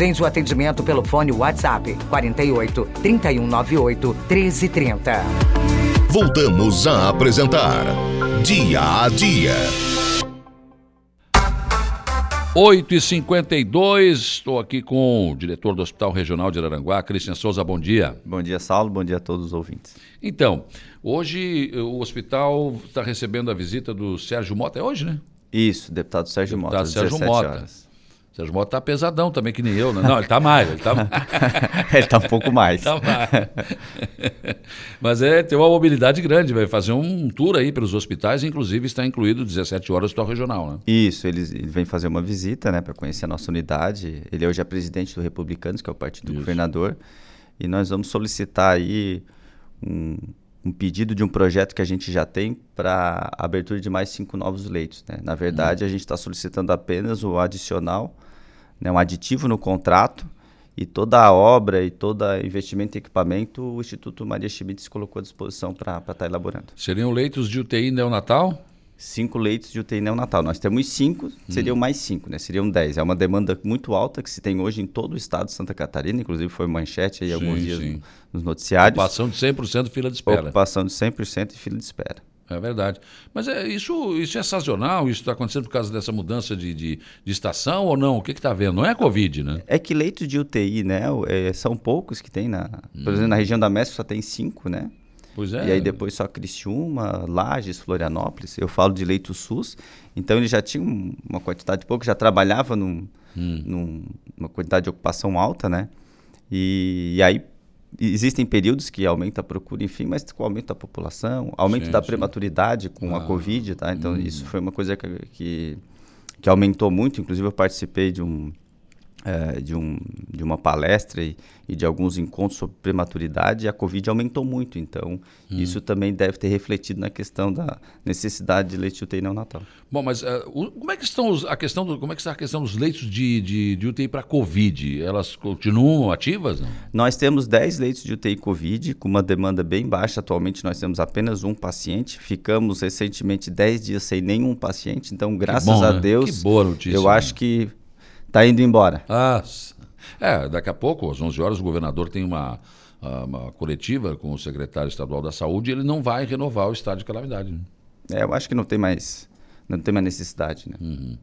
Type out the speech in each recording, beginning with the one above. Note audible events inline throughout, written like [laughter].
Tem o atendimento pelo fone WhatsApp 48 3198 1330. Voltamos a apresentar Dia a Dia. 8 e 52 estou aqui com o diretor do Hospital Regional de Araranguá, Cristian Souza, bom dia. Bom dia, Saulo, bom dia a todos os ouvintes. Então, hoje o hospital está recebendo a visita do Sérgio Mota, é hoje, né? Isso, deputado Sérgio deputado Mota, Sérgio Mota. Horas. Sérgio Mota tá pesadão também, que nem eu, né? Não, ele tá mais, ele tá [laughs] ele tá um pouco mais. [laughs] tá mais. Mas é, tem uma mobilidade grande, vai fazer um tour aí pelos hospitais, inclusive está incluído 17 horas do regional, né? Isso, ele, ele vem fazer uma visita, né, para conhecer a nossa unidade. Ele hoje é presidente do Republicanos, que é o partido do Isso. governador, e nós vamos solicitar aí um, um pedido de um projeto que a gente já tem para abertura de mais cinco novos leitos. Né? Na verdade, a gente está solicitando apenas o adicional, né, um aditivo no contrato e toda a obra e todo investimento em equipamento o Instituto Maria Schmitz colocou à disposição para estar elaborando. Seriam leitos de UTI neonatal? Cinco leitos de UTI neonatal. Nós temos cinco, seriam mais cinco, né? Seriam dez. É uma demanda muito alta que se tem hoje em todo o estado de Santa Catarina, inclusive foi manchete aí Sim, alguns dias no- nos noticiários. Ocupação de 100% fila de espera. Ocupação de 100% e fila de espera. É verdade. Mas é, isso, isso é sazonal? Isso está acontecendo por causa dessa mudança de, de, de estação ou não? O que está vendo? Não é a Covid, né? É que leitos de UTI, né? é, são poucos que tem na... Hum. Por exemplo, na região da Mestre só tem cinco, né? Pois é. E aí depois só Criciúma, Lages, Florianópolis. Eu falo de leito SUS. Então ele já tinha um- uma quantidade pouco, já trabalhava num, Hum. num- numa quantidade de ocupação alta, né? E, e aí existem períodos que aumenta a procura, enfim, mas com o aumento da população, aumento da prematuridade com Ah, a Covid, tá? Então isso foi uma coisa que, que, que aumentou muito. Inclusive eu participei de um eh, de, um, de uma palestra e, e de alguns encontros sobre prematuridade, a Covid aumentou muito. Então, isso também deve ter refletido na questão da necessidade de leite de UTI neonatal. Bom, mas o- como é que estão os- a questão do, como é que está a questão dos leitos de, de, de UTI para Covid? Elas continuam ativas? Não? Nós temos 10 leitos de UTI Covid, com uma demanda bem baixa. Atualmente, nós temos apenas um paciente. Ficamos recentemente 10 dias sem nenhum paciente. Então, graças bom, a né? Deus, Que boa notícia, eu né? acho que está indo embora. Ah, é, daqui a pouco, às 11 horas, o governador tem uma, ah, uma coletiva com o secretário estadual da Saúde e ele não vai renovar o estado de calamidade. né? É, eu acho que não tem mais, não tem mais necessidade. Né? Hum.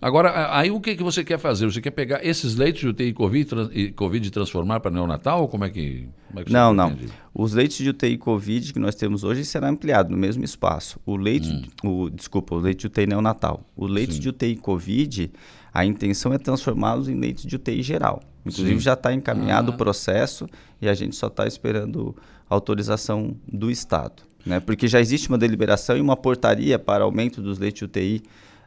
Agora, aí o que, que você quer fazer? Você quer pegar esses leitos de UTI Covid, tran- e Covid e transformar para neonatal? Ou como é que, como é que Não, não. pretende? Os leitos de UTI Covid que nós temos hoje será ampliado no mesmo espaço. O leito, o, desculpa, o leito de UTI neonatal. O leito Hum. Sim. de UTI Covid, a intenção é transformá-los em leitos de UTI geral. Inclusive Sim. já está encaminhado Ah. o processo e a gente só está esperando autorização do Estado. Né? Porque já existe uma deliberação e uma portaria para aumento dos leitos de UTI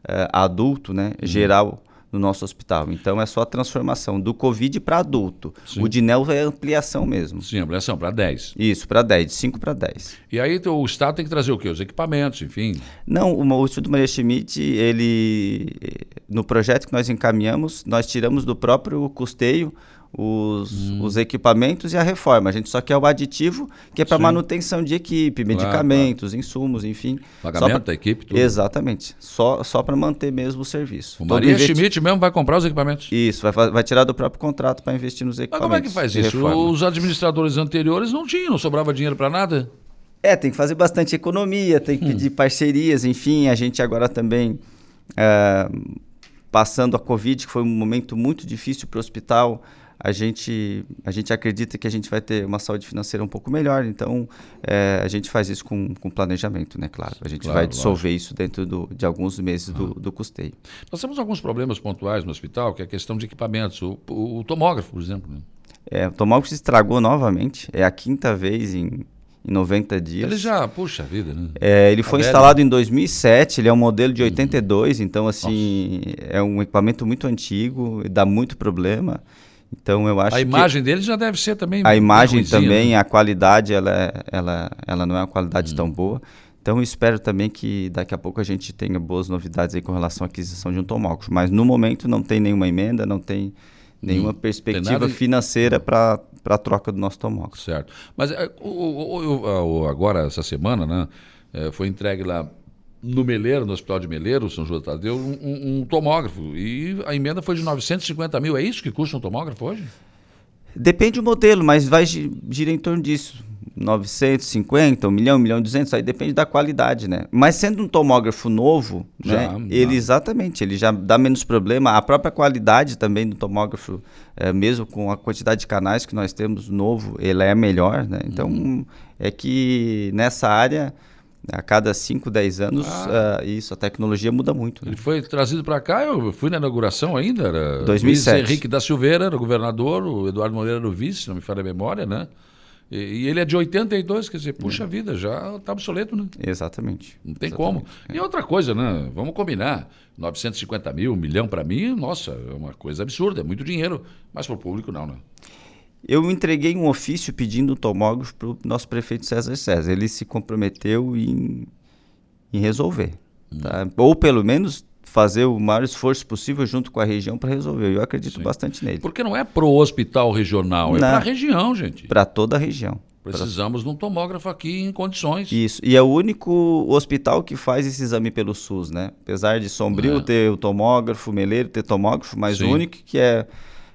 eh, adulto, né, Uhum. geral, no nosso hospital. Então é só a transformação do Covid para adulto. Sim. O de NEL é ampliação mesmo. Sim, ampliação para 10. Isso, para 10, de 5 para 10. E aí o Estado tem que trazer o quê? Os equipamentos, enfim. Não, o, o Instituto Maria Schmidt, ele, no projeto que nós encaminhamos, nós tiramos do próprio custeio os, Hum. os equipamentos e a reforma. A gente só quer o aditivo, que é para manutenção de equipe, Claro, medicamentos, insumos, enfim. Pagamento pra- da equipe, tudo. Exatamente. Só, só para manter mesmo o serviço. O Todo Maria investi- Schmidt mesmo vai comprar os equipamentos. Isso, vai, vai tirar do próprio contrato para investir nos Mas equipamentos. como é que faz isso? reforma. Os administradores anteriores não tinham, não sobrava dinheiro para nada? É, tem que fazer bastante economia, tem que [laughs] pedir parcerias, enfim, a gente agora também é, passando a Covid, que foi um momento muito difícil para o hospital, a gente, a gente acredita que a gente vai ter uma saúde financeira um pouco melhor, então é, a gente faz isso com, com planejamento, né, claro. A gente Claro, vai dissolver isso dentro do, de alguns meses do, do custeio. Nós temos alguns problemas pontuais no hospital, que é a questão de equipamentos. O, o- o tomógrafo, por exemplo. né? É, o tomógrafo se estragou novamente, é a quinta vez em, em 90 dias. Ele já, puxa vida, né? É, ele foi velho. instalado em 2007, ele é um modelo de 82, então assim, é um equipamento muito antigo, dá muito problema. Então eu acho A imagem dele já deve ser também. a imagem também, né? a qualidade, ela, é- ela, ela não é uma qualidade tão boa. Então eu espero também que daqui a pouco a gente tenha boas novidades aí com relação à aquisição de um tomógrafo. Mas no momento não tem nenhuma emenda, não tem nenhuma perspectiva nada- financeira para a troca do nosso tomógrafo. Certo. Mas é, o- o- o- o- o- agora, essa semana, né, é, foi entregue lá no Meleiro, no Hospital de Meleiro, São João Tadeu, um, um, tomógrafo. E a emenda foi de 950 mil. É isso que custa um tomógrafo hoje? Depende do modelo, mas vai girar em torno disso. 950, 1 milhão, 1 milhão e 200, aí depende da qualidade, né? Mas sendo um tomógrafo novo, já, né? Ele, exatamente, ele já dá menos problema. A própria qualidade também do tomógrafo, é, mesmo com a quantidade de canais que nós temos novo, ele é melhor, né? Então, uhum. é que nessa área a cada 5, 10 anos, ah. uh, isso, a tecnologia muda muito. Né? Ele foi trazido para cá, eu fui na inauguração ainda, era 2007. Luiz Henrique da Silveira era o governador, o Eduardo Moreira era o vice, não me falha a memória, né? E, ele é de 82, quer dizer, puxa é. vida, já está obsoleto, né? Exatamente. Não tem Exatamente. como. É. E outra coisa, né? Vamos combinar. 950 mil, um milhão para mim, nossa, é uma coisa absurda, é muito dinheiro. Mas para o público, não, né? Eu entreguei um ofício pedindo tomógrafo para o nosso prefeito César César. Ele se comprometeu em, em resolver. Hum. Tá? Ou pelo menos fazer o maior esforço possível junto com a região para resolver. Eu acredito Sim. bastante nele. Porque não é pro hospital regional, é para a região, gente. Para toda a região. Precisamos pra... de um tomógrafo aqui em condições. Isso. E é o único hospital que faz esse exame pelo SUS, né? Apesar de Sombrio é. ter o tomógrafo, Meleiro ter tomógrafo, mas Sim. o único que é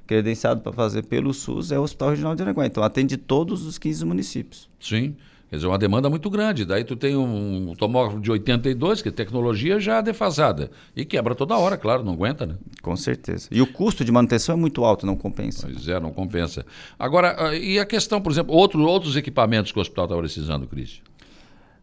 credenciado para fazer pelo SUS é o Hospital Regional de Araguá. Então atende todos os 15 municípios. Sim. Quer dizer, uma demanda muito grande. Daí tu tem um tomógrafo de 82, que é tecnologia já defasada. E quebra toda hora, claro, não aguenta, né? Com certeza. E o custo de manutenção é muito alto, não compensa. Pois é, não compensa. Agora, ah, e a questão, por exemplo, outro, outros equipamentos que o hospital está precisando, Cris?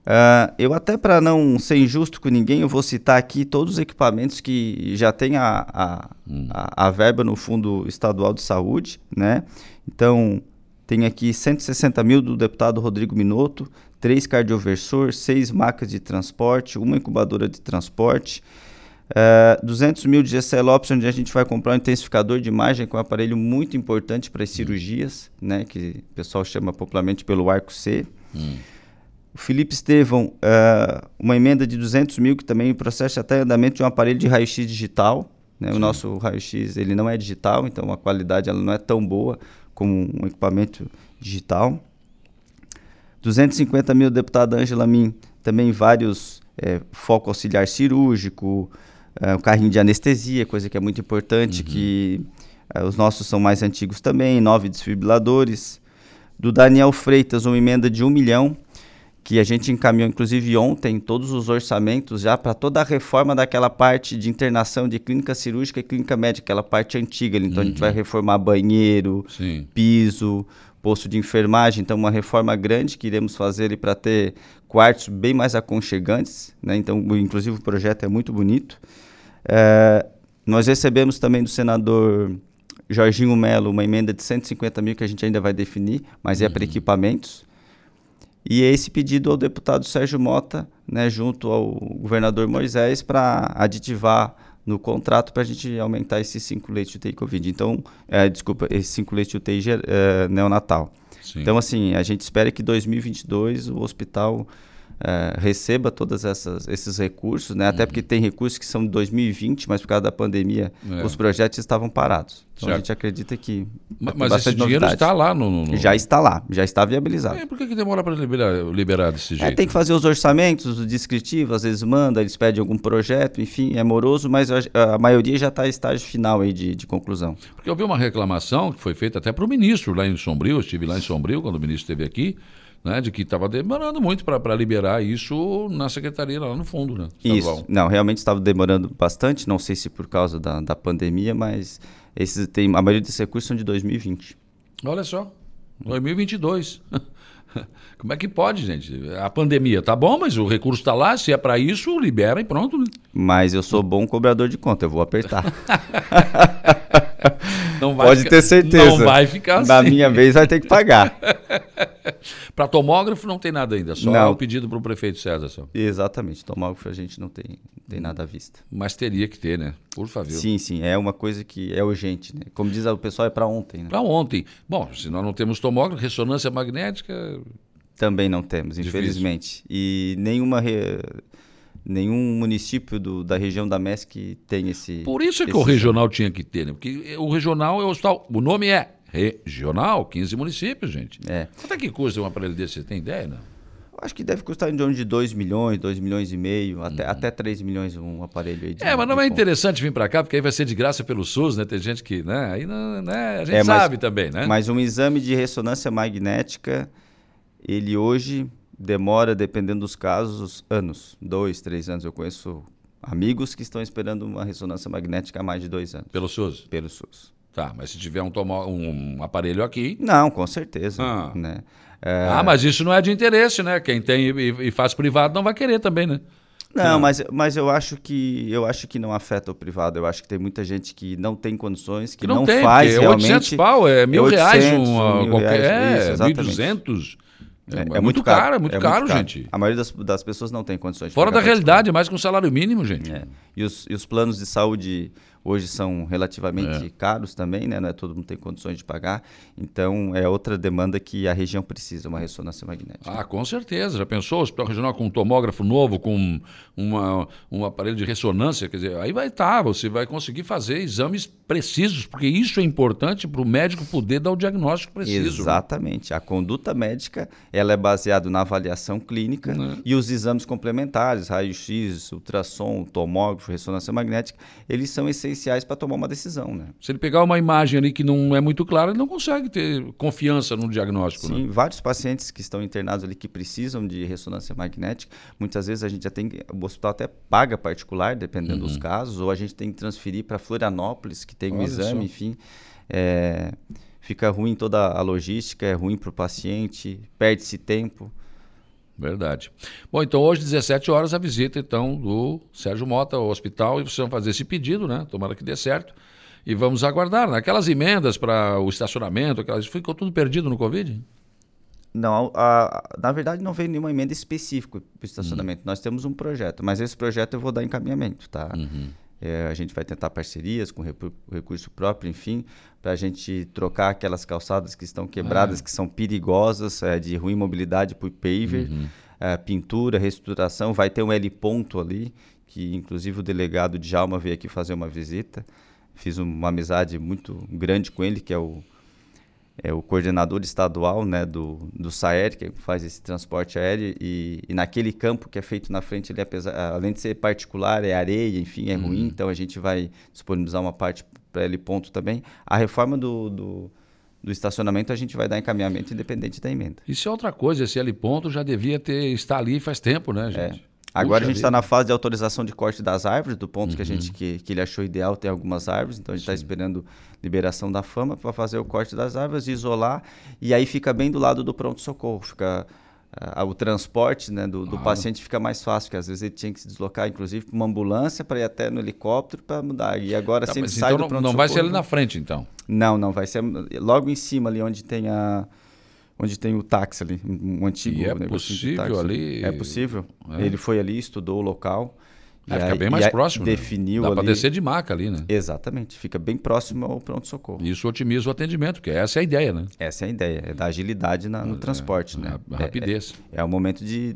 Uh, eu até para não ser injusto com ninguém, eu vou citar aqui todos os equipamentos que já tem a, a, hum. a, a verba no Fundo Estadual de Saúde, né? Então, tem aqui 160 mil do deputado Rodrigo Minotto, três cardioversor, seis macas de transporte, uma incubadora de transporte, uh, eh, 200 mil de GCL Option, onde a gente vai comprar um intensificador de imagem, com é um aparelho muito importante para as cirurgias, né, que o pessoal chama popularmente pelo arco C. Hum. O Felipe Estevão, uh, uma emenda de 200 mil, que também processo até andamento de um aparelho de raio-x digital. Né? O nosso raio-x ele não é digital, então a qualidade ela não é tão boa como um equipamento digital. 250 mil, deputada Ângela Min, também vários é, foco auxiliar cirúrgico, é, o carrinho de anestesia, coisa que é muito importante, uhum. que é, os nossos são mais antigos também, nove desfibriladores. Do Daniel Freitas, uma emenda de um milhão, que a gente encaminhou, inclusive ontem, todos os orçamentos já para toda a reforma daquela parte de internação de clínica cirúrgica e clínica médica, aquela parte antiga. Então uhum. a gente vai uhum. reformar banheiro, Sim. piso, posto de enfermagem. Então, uma reforma grande que iremos fazer para ter quartos bem mais aconchegantes. Né? Então, inclusive, o projeto é muito bonito. É, nós recebemos também do senador Jorginho Melo uma emenda de 150 mil que a gente ainda vai definir, mas é para uhum. equipamentos. E esse pedido ao deputado Sérgio Mota, né, junto ao governador Moisés, para aditivar no contrato para a gente aumentar esses 5 leitos de UTI Covid. Então, é, desculpa, esses 5 leitos de UTI é, neonatal. Sim. Então, assim, a gente espera que 2022 o hospital é, receba todos esses recursos, né? Até uhum. porque tem recursos que são de 2020, mas por causa da pandemia é. os projetos estavam parados. Então a gente acredita que. Mas, mas esse dinheiro novidade. está lá no, no, Já está lá, já está viabilizado. É, por que, que demora para liberar, liberar desse é, jeito? tem que fazer os orçamentos, o descritivo, às vezes manda, eles pedem algum projeto, enfim, é moroso, mas a, a maioria já está em estágio final aí de, de conclusão. Porque eu vi uma reclamação que foi feita até para o ministro lá em Sombrio, eu estive lá em Sombrio quando o ministro esteve aqui né, de que estava demorando muito para liberar isso na secretaria lá no fundo, né? Isso, não, realmente estava demorando bastante, não sei se por causa da, da pandemia, mas esses tem, a maioria desses recursos são de 2020. Olha só, 2022. [laughs] Como é que pode, gente? A pandemia tá bom, mas o recurso está lá, se é para isso, libera e pronto. Né? Mas eu sou bom cobrador de conta, eu vou apertar. [laughs] Pode ficar, ter certeza. Não vai ficar assim. Na minha vez vai ter que pagar. [laughs] para tomógrafo não tem nada ainda, só não. o pedido para o prefeito César. Só. Exatamente, tomógrafo a gente não tem, tem nada à vista. Mas teria que ter, né? Por favor. Sim, sim, é uma coisa que é urgente, né? Como diz o pessoal, é para ontem. Né? Para ontem. Bom, se nós não temos tomógrafo, ressonância magnética... Também não temos, Difícil. infelizmente. E nenhuma... Re nenhum município do, da região da MESC tem esse. Por isso é que o regional tinha que ter, né? Porque o regional é o hospital. O nome é regional, 15 municípios, gente. É. Quanto é que custa um aparelho desse? Você tem ideia, não? Acho que deve custar em torno de 2 milhões, 2 milhões e meio, até, até 3 milhões um aparelho aí. De, É, mas não é ponto. interessante vir para cá, porque aí vai ser de graça pelo SUS, né? Tem gente que, né? Aí não, né? a gente É, mas- sabe também, né? Mas um exame de ressonância magnética, ele hoje demora, dependendo dos casos, anos. Dois, três anos. Eu conheço amigos que estão esperando uma ressonância magnética há mais de dois anos, Pelo SUS. pelo SUS. Tá, mas se tiver um, tomo- um aparelho aqui. Não, com certeza. Ah. Né? É, Ah, mas isso não é de interesse, né? Quem tem e, e faz privado não vai querer também, né? Não, mas, mas eu acho que eu acho que não afeta o privado. Eu acho que tem muita gente que não tem condições, que, Que não, não, tem, faz é realmente. 800 pau, é mil 800, reais uma, mil qualquer, reais, isso, é, exatamente. 1.200. É, é muito caro, é muito caro, gente. A maioria das, das pessoas não tem condições. de Fora da realidade, é mais que um salário mínimo, gente. É. E, os, e os planos de saúde hoje são relativamente É. caros também, né? Não é todo mundo tem condições de pagar. Então é outra demanda que a região precisa, uma ressonância magnética. Ah, com certeza. Já pensou? O hospital regional com um tomógrafo novo, com uma, um aparelho de ressonância, quer dizer, aí vai estar, você vai conseguir fazer exames precisos, porque isso é importante para o médico poder dar o diagnóstico preciso. Exatamente. A conduta médica ela é baseada na avaliação clínica Né? e os exames complementares, raio-x, ultrassom, tomógrafo, ressonância magnética, eles são essenciais para tomar uma decisão, né? Se ele pegar uma imagem ali que não é muito clara, ele não consegue ter confiança no diagnóstico. Sim, Né? vários pacientes que estão internados ali que precisam de ressonância magnética, muitas vezes a gente já tem, que- o hospital até paga particular, dependendo Uhum. dos casos, ou a gente tem que transferir para Florianópolis, que tem um Olha exame, só. enfim. é, fica ruim toda a logística, é ruim para o paciente, perde-se tempo. Verdade. Bom, então hoje, 17 horas, a visita então do Sérgio Mota ao hospital e vocês vão fazer esse pedido, né? Tomara que dê certo. E vamos aguardar. Né? Aquelas emendas para o estacionamento, aquelas... ficou tudo perdido no Covid? Não, a- a- na verdade não veio nenhuma emenda específica para o estacionamento. Uhum. Nós temos um projeto, mas esse projeto eu vou dar encaminhamento, tá? Uhum. É, a gente vai tentar parcerias com recurso próprio, enfim, para a gente trocar aquelas calçadas que estão quebradas, Ah. que são perigosas, é, de ruim mobilidade por paver, Uhum. é, pintura, reestruturação. Vai ter um L ponto ali, que inclusive o delegado Djalma veio aqui fazer uma visita. Fiz uma amizade muito grande com ele, que é o é o coordenador estadual né, do, do SAER, que faz esse transporte aéreo, e, e naquele campo que é feito na frente, ele, apesar, além de ser particular, é areia, enfim, é ruim, então a gente vai disponibilizar uma parte para ele ponto também. A reforma do, do, do estacionamento a gente vai dar encaminhamento independente da emenda. Isso é outra coisa, esse L ponto já devia ter estar ali faz tempo, né, gente? Agora Puxa a gente está na fase de autorização de corte das árvores, do ponto que a gente Uhum. que, que ele achou ideal ter algumas árvores, então a gente está esperando liberação da fama para fazer o corte das árvores, isolar, e aí fica bem do lado do pronto-socorro, fica ah, o transporte né, do, do Claro. paciente fica mais fácil, porque às vezes ele tinha que se deslocar, inclusive, para uma ambulância para ir até no helicóptero para mudar. E agora Tá, sempre sai então do pronto-socorro. não vai ser ali na frente, então. Não, não, vai ser logo em cima ali onde tem a onde tem o táxi ali, um antigo E é possível ali- É possível. É. Ele foi ali, estudou o local. É, e fica aí- bem mais próximo. né? Definiu Dá ali. para descer de maca ali, né? Exatamente, fica bem próximo ao pronto-socorro. Isso otimiza o atendimento, porque essa é a ideia, né? Essa é a ideia, é da agilidade na- no transporte, né? A, a É- rapidez. É, é um momento de,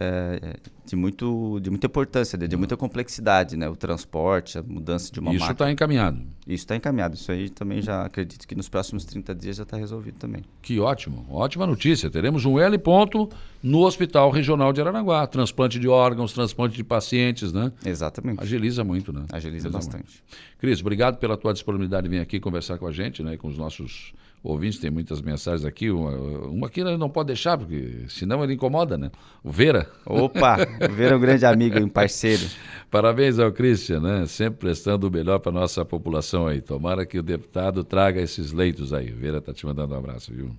é, de, muito, de muita importância, de, de muita complexidade, né? O transporte, a mudança de uma Isso máquina. está encaminhado. Isso está encaminhado. Isso aí também já acredito que nos próximos 30 dias já está resolvido também. Que ótimo, ótima notícia. Teremos um L ponto no Hospital Regional de Aranaguá. Transplante de órgãos, transplante de pacientes, né? Exatamente. Agiliza muito, né? Agiliza muito. bastante. Cris, obrigado pela tua disponibilidade de vir aqui conversar com a gente, né? Com os nossos ouvintes. Tem muitas mensagens aqui. Uma, uma aqui ele não pode deixar, porque senão ele incomoda, né? O Vera. Opa, ver um grande amigo, um parceiro. [laughs] Parabéns ao Christian, né? Sempre prestando o melhor para nossa população aí. Tomara que o deputado traga esses leitos aí. Vera tá te mandando um abraço, viu?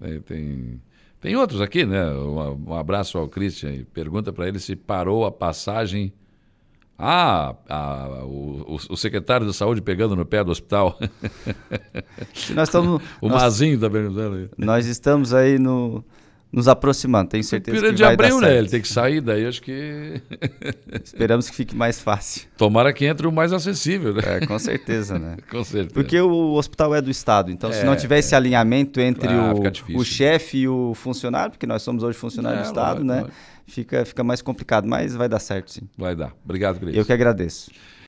Tem, tem, tem outros aqui, né? Um, um abraço ao Christian e pergunta para ele se parou a passagem. Ah, o, o- secretário de saúde pegando no pé do hospital. [laughs] Nós estamos, o nós, Mazinho tá perguntando nós estamos aí no, nos aproximando. Tenho certeza Pira que de vai abril, né? Ele tem que sair daí, acho que. [laughs] Esperamos que fique mais fácil. Tomara que entre o mais acessível, né? É, com certeza, né? [laughs] Com certeza. Porque o hospital é do Estado, então se É, não tiver esse alinhamento entre Ah, o, o chefe e o funcionário, porque nós somos hoje funcionários É, do Estado, né? Fica, fica mais complicado, mas vai dar certo sim. Vai dar. Obrigado, Cris. Eu que agradeço.